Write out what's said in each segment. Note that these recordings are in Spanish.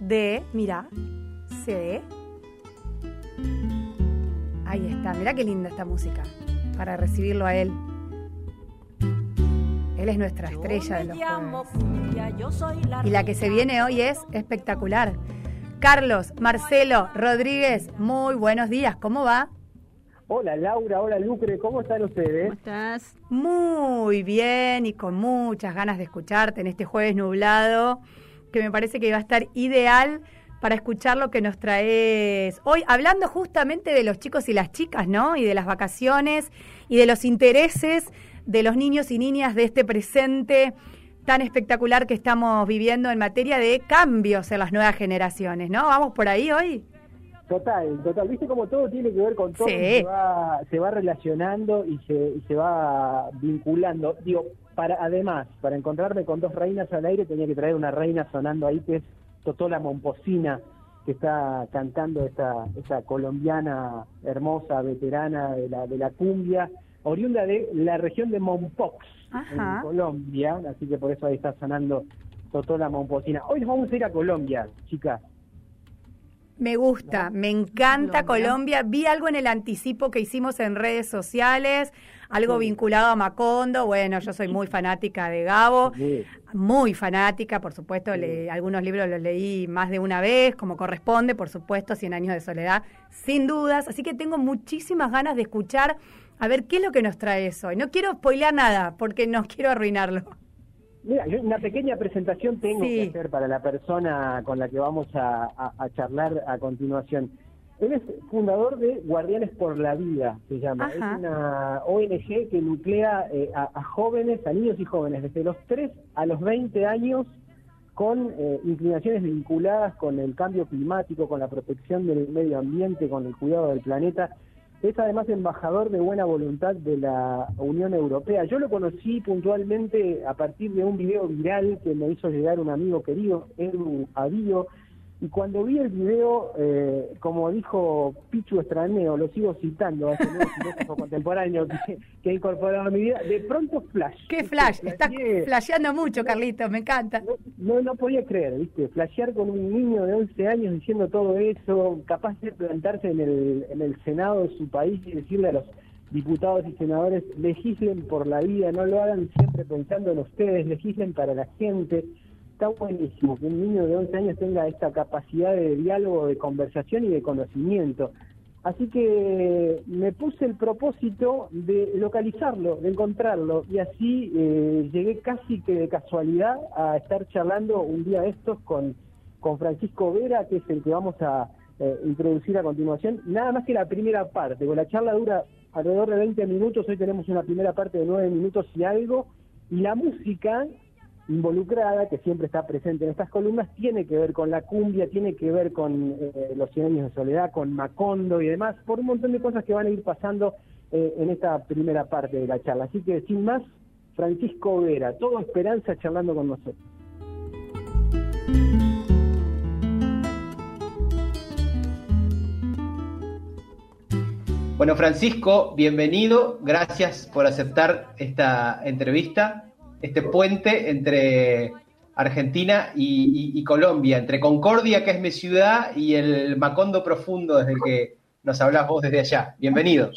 de, mira, C. Ahí está, mira qué linda esta música para recibirlo a él. Él es nuestra estrella de los jueves. Y la que se viene hoy es espectacular. Carlos, Marcelo, Rodríguez, muy buenos días, ¿cómo va? Hola Laura, hola Lucre, ¿cómo están ustedes? ¿Cómo estás? Muy bien y con muchas ganas de escucharte en este jueves nublado, que me parece que va a estar ideal para escuchar lo que nos traes hoy, hablando justamente de los chicos y las chicas, ¿no? Y de las vacaciones y de los intereses de los niños y niñas de este presente tan espectacular que estamos viviendo en materia de cambios en las nuevas generaciones, ¿no? ¿Vamos por ahí hoy? Total, total. Viste como todo tiene que ver con todo, se, va, se va relacionando y se, se va vinculando. Digo, para además, para encontrarme con dos reinas al aire tenía que traer una reina sonando ahí que es Totola Momposina, que está cantando esta, esta colombiana hermosa, veterana de la, de la cumbia, oriunda de la región de Mompox, en Colombia, así que por eso ahí está sonando Totola Momposina. Hoy nos vamos a ir a Colombia, chicas. Me gusta, me encanta Colombia. Vi algo en el anticipo que hicimos en redes sociales, algo vinculado a Macondo. Bueno, yo soy muy fanática de Gabo, muy fanática, por supuesto. algunos libros los leí más de una vez, como corresponde, por supuesto, Cien años de soledad, sin dudas. Así que tengo muchísimas ganas de escuchar a ver qué es lo que nos trae eso. Y no quiero spoilear nada, porque no quiero arruinarlo. Mira, yo una pequeña presentación tengo que hacer para la persona con la que vamos a, charlar a continuación. Él es fundador de Guardianes por la Vida, se llama. Es una ONG que nuclea eh, a, jóvenes, a niños y jóvenes, desde los 3 a los 20 años, con eh, inclinaciones vinculadas con el cambio climático, con la protección del medio ambiente, con el cuidado del planeta. Es además embajador de buena voluntad de la Unión Europea. Yo lo conocí puntualmente a partir de un video viral que me hizo llegar un amigo querido, Edu Avío, y cuando vi el video, eh, como dijo Pichu Estraneo, lo sigo citando, ese nuevo filósofo contemporáneo que, que, ha incorporado a mi vida, de pronto flash. ¿Qué flash? Estás flasheando mucho, Carlitos, me encanta. No, no, podía creer, ¿viste? Flashear con un niño de 11 años diciendo todo eso, capaz de plantarse en el, en el Senado de su país y decirle a los diputados y senadores, legislen por la vida, no lo hagan siempre pensando en ustedes, legislen para la gente está buenísimo que un niño de 11 años tenga esta capacidad de diálogo, de conversación y de conocimiento. Así que me puse el propósito de localizarlo, de encontrarlo, y así eh, llegué casi que de casualidad a estar charlando un día de estos con, con Francisco Vera, que es el que vamos a eh, introducir a continuación. Nada más que la primera parte, porque la charla dura alrededor de 20 minutos, hoy tenemos una primera parte de 9 minutos y algo, y la música involucrada, que siempre está presente en estas columnas, tiene que ver con la cumbia, tiene que ver con eh, los cien años de soledad, con Macondo y demás, por un montón de cosas que van a ir pasando eh, en esta primera parte de la charla. Así que sin más, Francisco Vera, todo esperanza charlando con nosotros. Bueno, Francisco, bienvenido. Gracias por aceptar esta entrevista este puente entre Argentina y, Colombia, entre Concordia, que es mi ciudad, y el Macondo Profundo, desde el que nos hablas vos desde allá. Bienvenido.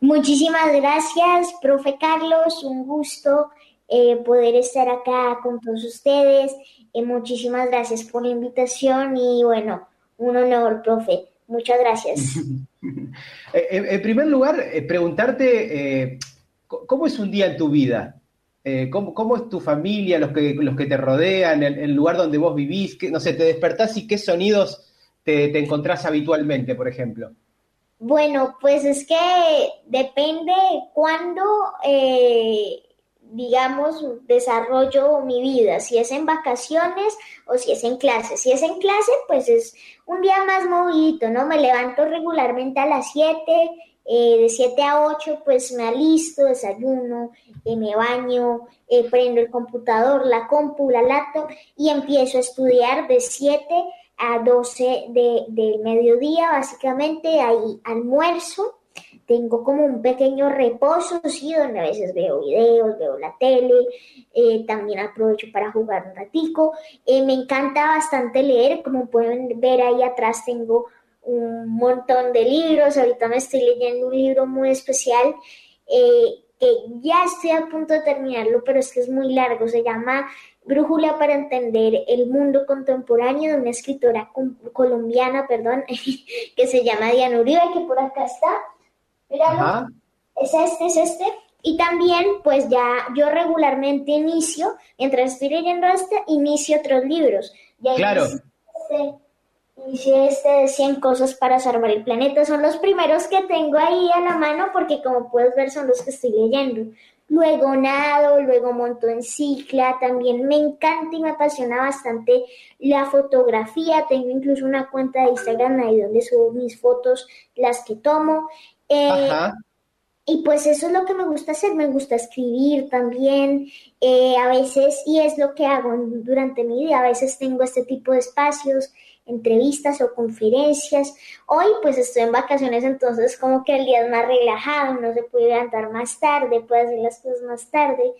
Muchísimas gracias, profe Carlos, un gusto eh, poder estar acá con todos ustedes. Eh, muchísimas gracias por la invitación y bueno, un honor, profe. Muchas gracias. Eh, en primer lugar, preguntarte, ¿cómo es un día en tu vida? Eh, ¿cómo, es tu familia, los que, los que te rodean, el, lugar donde vos vivís? no sé, te despertás y qué sonidos te, encontrás habitualmente, por ejemplo. Bueno, pues es que depende cuándo, eh, digamos, desarrollo mi vida, si es en vacaciones o si es en clase. Si es en clase, pues es un día más movidito, ¿no? Me levanto regularmente a las 7, eh, de 7 a 8 pues me alisto, desayuno, eh, me baño, eh, prendo el computador, la compu, la laptop y empiezo a estudiar de 7 a 12 de, del mediodía, básicamente ahí almuerzo tengo como un pequeño reposo, sí, donde a veces veo videos, veo la tele, también aprovecho para jugar un ratico. Me encanta bastante leer, como pueden ver ahí atrás tengo un montón de libros, ahorita me estoy leyendo un libro muy especial eh, que ya estoy a punto de terminarlo, pero es que es muy largo, se llama Brújula para entender el mundo contemporáneo de una escritora colombiana, perdón, que se llama Diana Uribe, que por acá está. Míralo. Es este, es este. Y también, pues ya yo regularmente inicio, mientras estoy leyendo este, inicio otros libros. Ya claro. Este, este de 100 cosas para salvar el planeta. Son los primeros que tengo ahí a la mano porque como puedes ver son los que estoy leyendo. Luego nado, luego monto en cicla, también me encanta y me apasiona bastante la fotografía. Tengo incluso una cuenta de Instagram ahí donde subo mis fotos, las que tomo. Eh, y pues eso es lo que me gusta hacer, me gusta escribir también, eh, a veces, y es lo que hago durante mi vida, a veces tengo este tipo de espacios, entrevistas o conferencias. Hoy pues estoy en vacaciones, entonces como que el día es más relajado, no se puede levantar más tarde, puede hacer las cosas más tarde,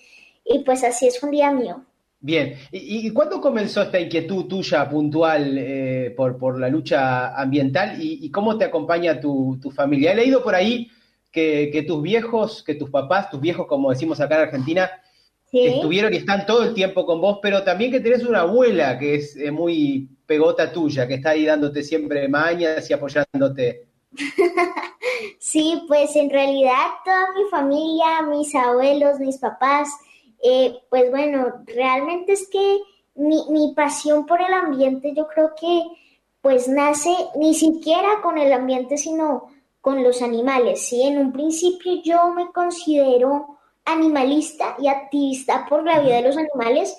y pues así es un día mío. Bien, ¿y, y cuándo comenzó esta inquietud tuya puntual eh, por, por, la lucha ambiental y, cómo te acompaña tu, tu, familia? He leído por ahí que, que, tus viejos, que tus papás, tus viejos como decimos acá en Argentina, estuvieron y están todo el tiempo con vos, pero también que tenés una abuela que es eh, muy pegota tuya, que está ahí dándote siempre mañas y apoyándote. sí, pues en realidad toda mi familia, mis abuelos, mis papás, eh, pues bueno, realmente es que mi, mi pasión por el ambiente yo creo que pues nace ni siquiera con el ambiente, sino con los animales, ¿sí? En un principio yo me considero animalista y activista por la vida de los animales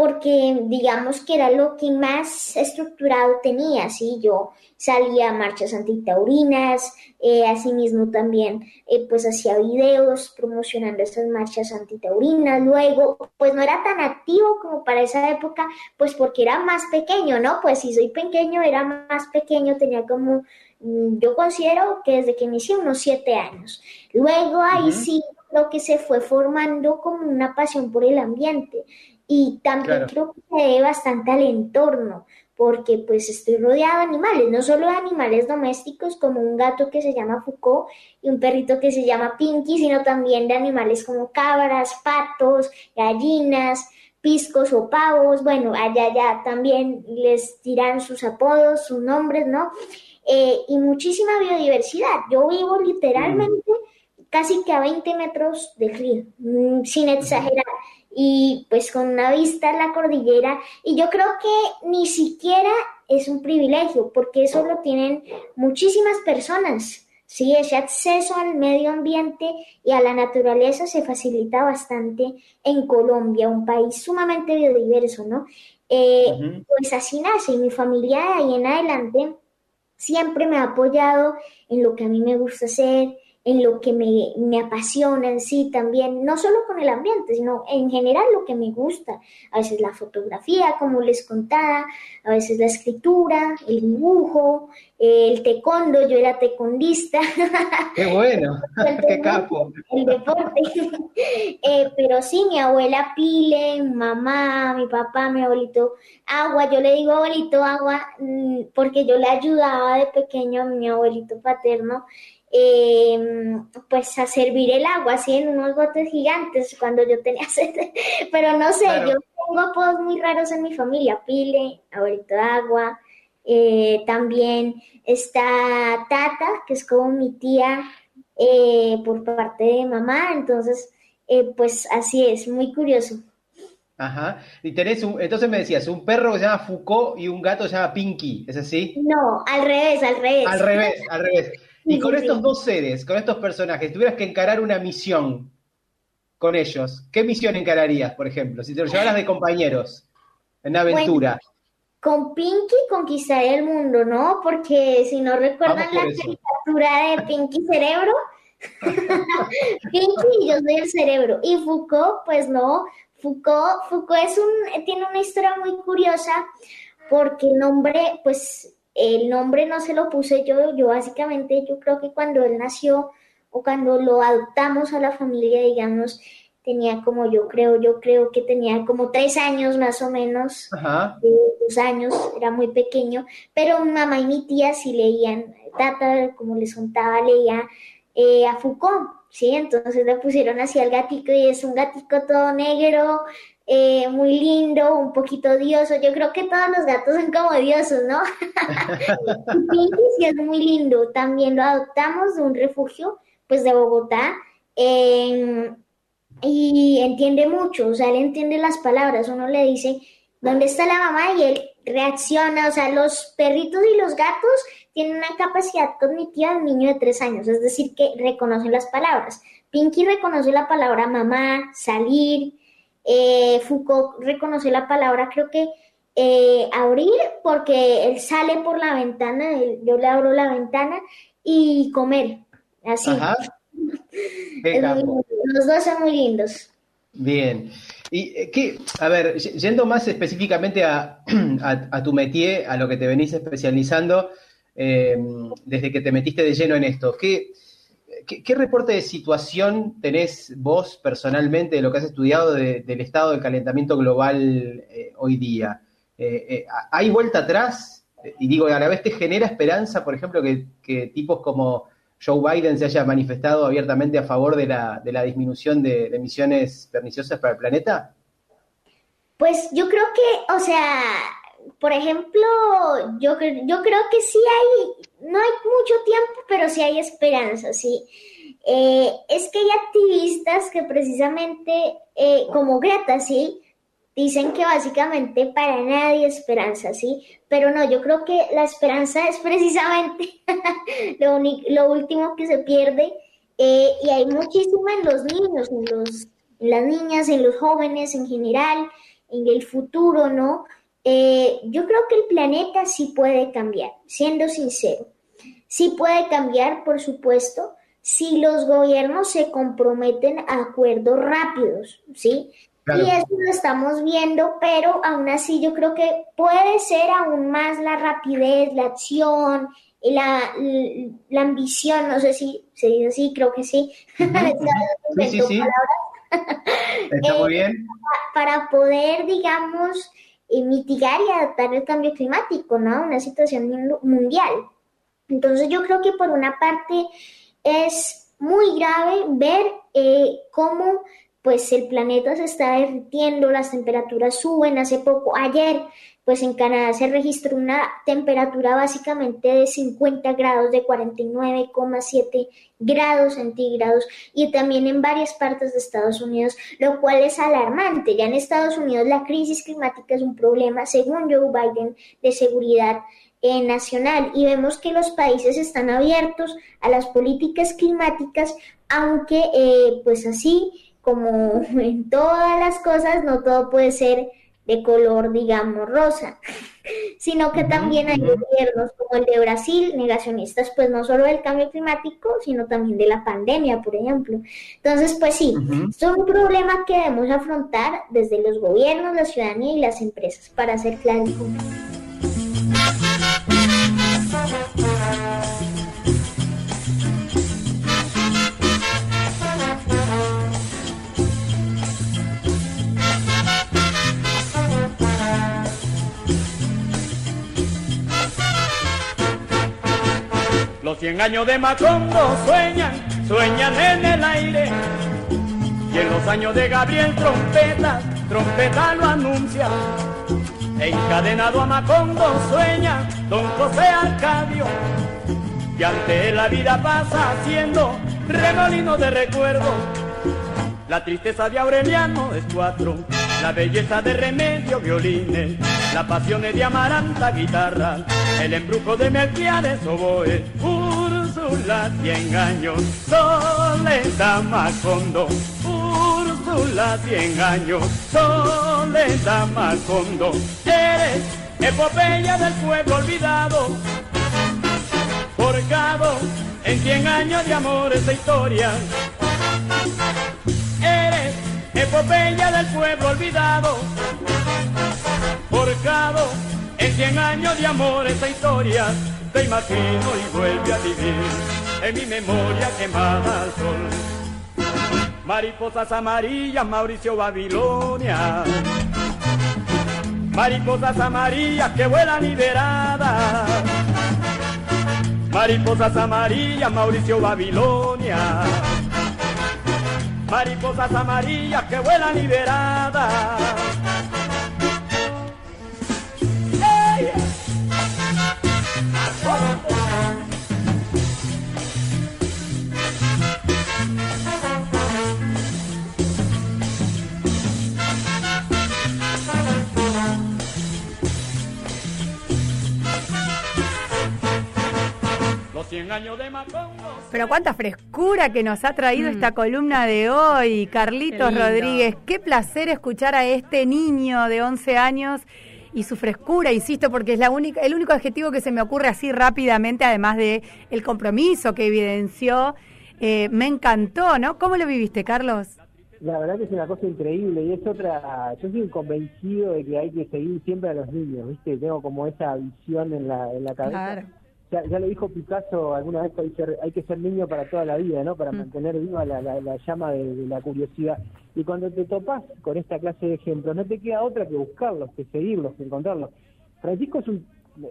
porque digamos que era lo que más estructurado tenía, ¿sí? Yo salía a marchas antitaurinas, eh, asimismo también eh, pues hacía videos promocionando estas marchas antitaurinas, luego pues no era tan activo como para esa época, pues porque era más pequeño, ¿no? Pues si soy pequeño, era más pequeño, tenía como, mm, yo considero que desde que inicié unos siete años. Luego ahí sí lo que se fue formando como una pasión por el ambiente y también creo que se debe bastante al entorno porque pues estoy rodeado de animales, no solo de animales domésticos como un gato que se llama Foucault y un perrito que se llama Pinky, sino también de animales como cabras, patos, gallinas, piscos o pavos, bueno, allá ya también les tiran sus apodos, sus nombres, ¿no? Eh, y muchísima biodiversidad. Yo vivo literalmente casi que a 20 metros del río, mm, sin exagerar, y pues con una vista a la cordillera, y yo creo que ni siquiera es un privilegio, porque eso lo tienen muchísimas personas. Sí, ese acceso al medio ambiente y a la naturaleza se facilita bastante en Colombia, un país sumamente biodiverso, ¿no? Eh, pues así nace y mi familia de ahí en adelante siempre me ha apoyado en lo que a mí me gusta hacer, en lo que me, me, apasiona en sí también, no solo con el ambiente, sino en general lo que me gusta. A veces la fotografía, como les contaba, a veces la escritura, el dibujo, el taekwondo, yo era taekwondista. ¡Qué bueno! ¡Qué capo! El deporte. Eh, pero sí, mi abuela Pile, mi mamá, mi papá, mi abuelito Agua, yo le digo abuelito Agua mm, porque yo le ayudaba de pequeño a mi abuelito paterno eh, pues a servir el agua así en unos botes gigantes cuando yo tenía sed. Pero no sé, yo tengo apodos muy raros en mi familia, Pile, abuelito de agua. Eh, también está Tata, que es como mi tía eh, por parte de mamá. Entonces, eh, pues así es, muy curioso. Ajá. Y tenés un, entonces me decías, un perro que se llama Foucault y un gato que se llama Pinky, ¿es así? No, al revés, al revés. Al revés, al revés. Y con estos dos seres, con estos personajes, tuvieras que encarar una misión con ellos, ¿qué misión encararías, por ejemplo? Si te lo llevaras de compañeros en una aventura. con Pinky conquistaría el mundo, ¿no? Porque si no recuerdan la caricatura de Pinky Cerebro, Pinky yo soy el cerebro. Y Foucault, pues no. Foucault, Foucault es un, tiene una historia muy curiosa porque el nombre, pues el nombre no se lo puse yo, yo básicamente yo creo que cuando él nació o cuando lo adoptamos a la familia, digamos, tenía como yo creo, yo creo que tenía como tres años más o menos, dos años, era muy pequeño, pero mi mamá y mi tía sí leían, Tata, como les contaba, leía eh, a Foucault, ¿sí? Entonces le pusieron así al gatico y es un gatico todo negro, eh, muy lindo, un poquito odioso. Yo creo que todos los gatos son como odiosos, ¿no? Pinky sí es muy lindo. También lo adoptamos de un refugio, pues de Bogotá. y entiende mucho, o sea, él entiende las palabras. Uno le dice, ¿dónde está la mamá? Y él reacciona. O sea, los perritos y los gatos tienen una capacidad cognitiva de un niño de tres años, es decir, que reconocen las palabras. Pinky reconoce la palabra mamá, salir, eh, Foucault reconoció la palabra, creo que eh, abrir, porque él sale por la ventana, yo le abro la ventana y comer, así. los dos son muy lindos. Bien. Y eh, qué, a ver, yendo más específicamente a, tu métier, a lo que te venís especializando, desde que te metiste de lleno en esto, ¿qué, ¿Qué, reporte de situación tenés vos personalmente de lo que has estudiado del estado del calentamiento global eh, hoy día? Eh, eh, ¿Hay vuelta atrás? Y digo, a la vez te genera esperanza, por ejemplo, que, tipos como Joe Biden se haya manifestado abiertamente a favor de la, disminución de, emisiones perniciosas para el planeta? Pues yo creo que, o sea, por ejemplo, yo, yo creo que sí hay, no hay mucho tiempo, pero sí hay esperanza, sí. Eh, es que hay activistas que precisamente, eh, como Greta, sí, dicen que básicamente para nadie esperanza, ¿sí? Pero no, yo creo que la esperanza es precisamente lo, lo último que se pierde eh, y hay muchísimo en los niños, en, los, en las niñas, en los jóvenes en general, en el futuro, ¿no? Eh, yo creo que el planeta sí puede cambiar, siendo sincero. Sí puede cambiar, por supuesto, si los gobiernos se comprometen a acuerdos rápidos, ¿sí? Y eso lo estamos viendo, pero aún así yo creo que puede ser aún más la rapidez, la acción, la, la, ambición, no sé si se dice así, creo que sí. sí, sí, sí. Está muy eh, bien. para poder, digamos, mitigar y adaptar el cambio climático, ¿no? Una situación mundial. Entonces yo creo que por una parte es muy grave ver eh, cómo pues el planeta se está derritiendo, las temperaturas suben. Hace poco, ayer, pues en Canadá se registró una temperatura básicamente de 50 grados, de 49,7 grados centígrados y también en varias partes de Estados Unidos, lo cual es alarmante. Ya en Estados Unidos la crisis climática es un problema, según Joe Biden, de seguridad eh, nacional y vemos que los países están abiertos a las políticas climáticas, aunque eh, pues así como en todas las cosas, no todo puede ser de color, digamos, rosa, sino que también hay gobiernos como el de Brasil, negacionistas, pues no solo del cambio climático, sino también de la pandemia, por ejemplo. Entonces, pues sí, es un problema que debemos afrontar desde los gobiernos, la ciudadanía y las empresas para hacer claro Los cien años de Macondo sueñan, sueñan en el aire. Y en los años de Gabriel trompeta, trompeta lo anuncia. Encadenado a Macondo sueña don José Arcadio. Y ante la vida pasa haciendo remolino de recuerdo. La tristeza de Aureliano es cuatro, la belleza de Remedio violines, la pasión de Amaranta guitarra, el embrujo de Melquiades oboe, Úrsula cien años, Soledad Macondo, Úrsula cien años, Soledad Macondo, eres epopeya del pueblo olvidado, forjado en cien años de amor esa historia, eres epopeya del pueblo olvidado, En cien años de amor esa historia te imagino y vuelve a vivir en mi memoria quemada al sol. Mariposas amarillas, Mauricio Babilonia. Mariposas amarillas que vuelan liberadas. Mariposas amarillas, Mauricio Babilonia. Mariposas amarillas que vuelan liberadas. Pero cuánta frescura que nos ha traído esta columna de hoy, Carlitos. Rodríguez. Qué placer escuchar a este niño de 11 años y su frescura, insisto, porque es la única, el único adjetivo que se me ocurre así rápidamente, además de el compromiso que evidenció. Eh, me encantó, ¿no? ¿Cómo lo viviste, Carlos? La verdad que es una cosa increíble y es otra, yo soy convencido de que hay que seguir siempre a los niños, ¿viste? Tengo como esa visión en la, en la cabeza. Claro. Ya, ya lo dijo Picasso alguna vez que hay, ser- hay que ser niño para toda la vida, ¿no? Para Mm. mantener viva la, la- la llama de, de la curiosidad. Y cuando te topas con esta clase de ejemplos, no te queda otra que buscarlos, que seguirlos, que encontrarlos. Francisco es un,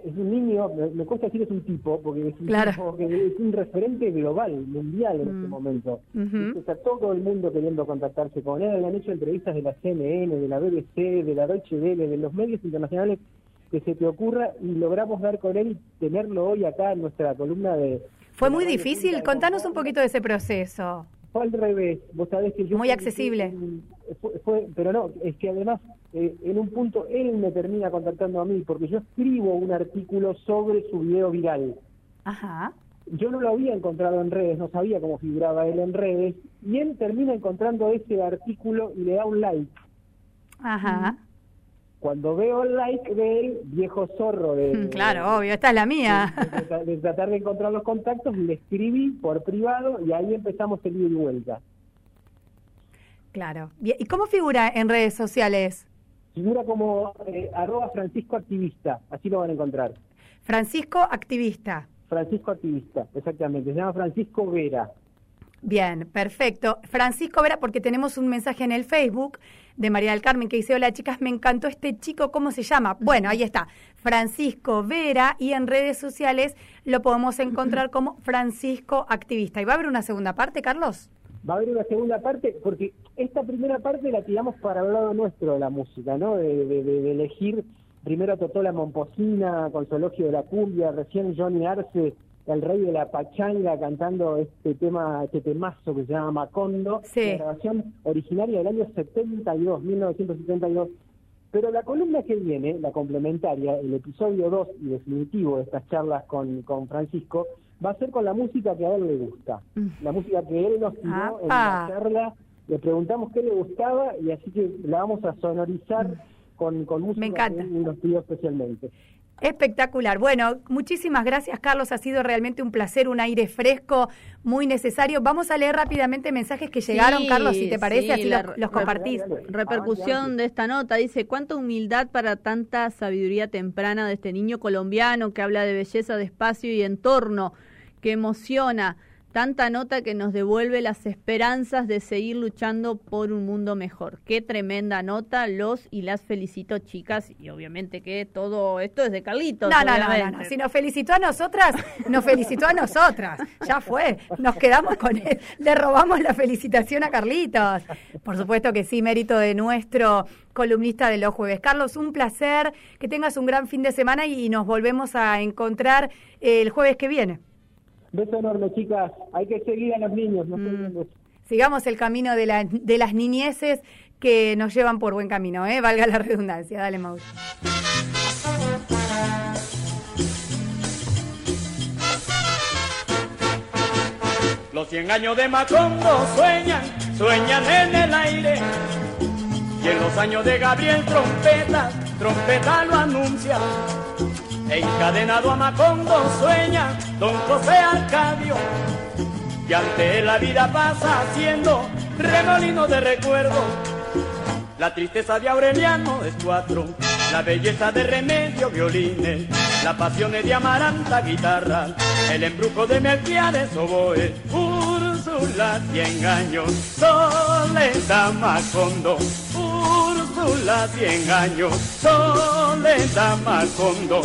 es un niño, me, me cuesta decir es un tipo, porque es un Claro. tipo que es un referente global, mundial en Mm. este momento. Ujú. Está todo el mundo queriendo contactarse con él. Le han hecho entrevistas de la CNN, de la BBC, de la Deutsche Welle, de los medios internacionales que se te ocurra y logramos dar con él y tenerlo hoy acá en nuestra columna de... Fue muy difícil. De Contanos un poquito de ese proceso. Fue al revés. Vos sabés que yo... Muy accesible. Fue- fue- pero no, es que además eh, en un punto él me termina contactando a mí porque yo escribo un artículo sobre su video viral. Ajá. yo no lo había encontrado en redes, no sabía cómo figuraba él en redes, y él termina encontrando ese artículo y le da un like. Ajá. Cuando veo el like de él, viejo zorro de, Claro, obvio, esta es la mía. de, de- de tratar de encontrar los contactos, le escribí por privado y ahí empezamos el ida y vuelta. Claro. ¿Y cómo figura en redes sociales? Figura como eh, arroba Francisco Activista, así lo van a encontrar. Francisco Activista. Francisco Activista, exactamente. Se llama Francisco Vera. Bien, perfecto. Francisco Vera, porque tenemos un mensaje en el Facebook de María del Carmen que dice, hola chicas, me encantó este chico, ¿cómo se llama? Bueno, ahí está, Francisco Vera, y en redes sociales lo podemos encontrar como Francisco Activista. ¿Y va a haber una segunda parte, Carlos? Va a haber una segunda parte, porque esta primera parte la tiramos para el lado nuestro de la música, ¿no? De, de- de- de elegir primero a Totó la Momposina con su elogio de la cumbia, recién Johnny Arce, el rey de la pachanga, cantando este tema, este temazo que se llama Macondo, Sí. grabación originaria del año 72, 1972. Pero la columna que viene, la complementaria, el episodio 2 y definitivo de estas charlas con, con Francisco, va a ser con la música que a él le gusta. La música que él nos tiró en la Apa. charla, le preguntamos qué le gustaba y así que la vamos a sonorizar con, con música Me encanta. que él nos pidió especialmente. Espectacular. Bueno, muchísimas gracias, Carlos. Ha sido realmente un placer, un aire fresco, muy necesario. Vamos a leer rápidamente mensajes que llegaron, Sí, Carlos, si te parece, sí, así los, los compartís. Repercusión de esta nota dice, ¿cuánta humildad para tanta sabiduría temprana de este niño colombiano que habla de belleza de espacio y entorno, que emociona? Tanta nota que nos devuelve las esperanzas de seguir luchando por un mundo mejor. Qué tremenda nota, los y las felicito chicas y obviamente que todo esto es de Carlitos. No, no, no, no. Si nos felicitó a nosotras, nos felicitó a nosotras. Ya fue. Nos quedamos con él. Le robamos la felicitación a Carlitos. Por supuesto que sí, mérito de nuestro columnista de los jueves. Carlos, un placer. Que tengas un gran fin de semana y nos volvemos a encontrar el jueves que viene. Beso enorme, chicas. Hay que seguir a los niños. No eso. Sigamos el camino de, la- de las niñeces que nos llevan por buen camino, ¿eh? Valga la redundancia. Dale, Mauro. Los cien años de Macondo sueñan, sueñan en el aire. Y en los años de Gabriel trompeta, trompeta lo anuncia. Encadenado a Macondo sueña don José Arcadio. Y ante la vida pasa haciendo remolino de recuerdo. La tristeza de Aureliano es cuatro la belleza de remedio, violines, la pasión de amaranta, guitarra, el embrujo de Melquiades, oboe, Úrsula, cien años, soledad, macondo, Úrsula, cien años, soledad, macondo.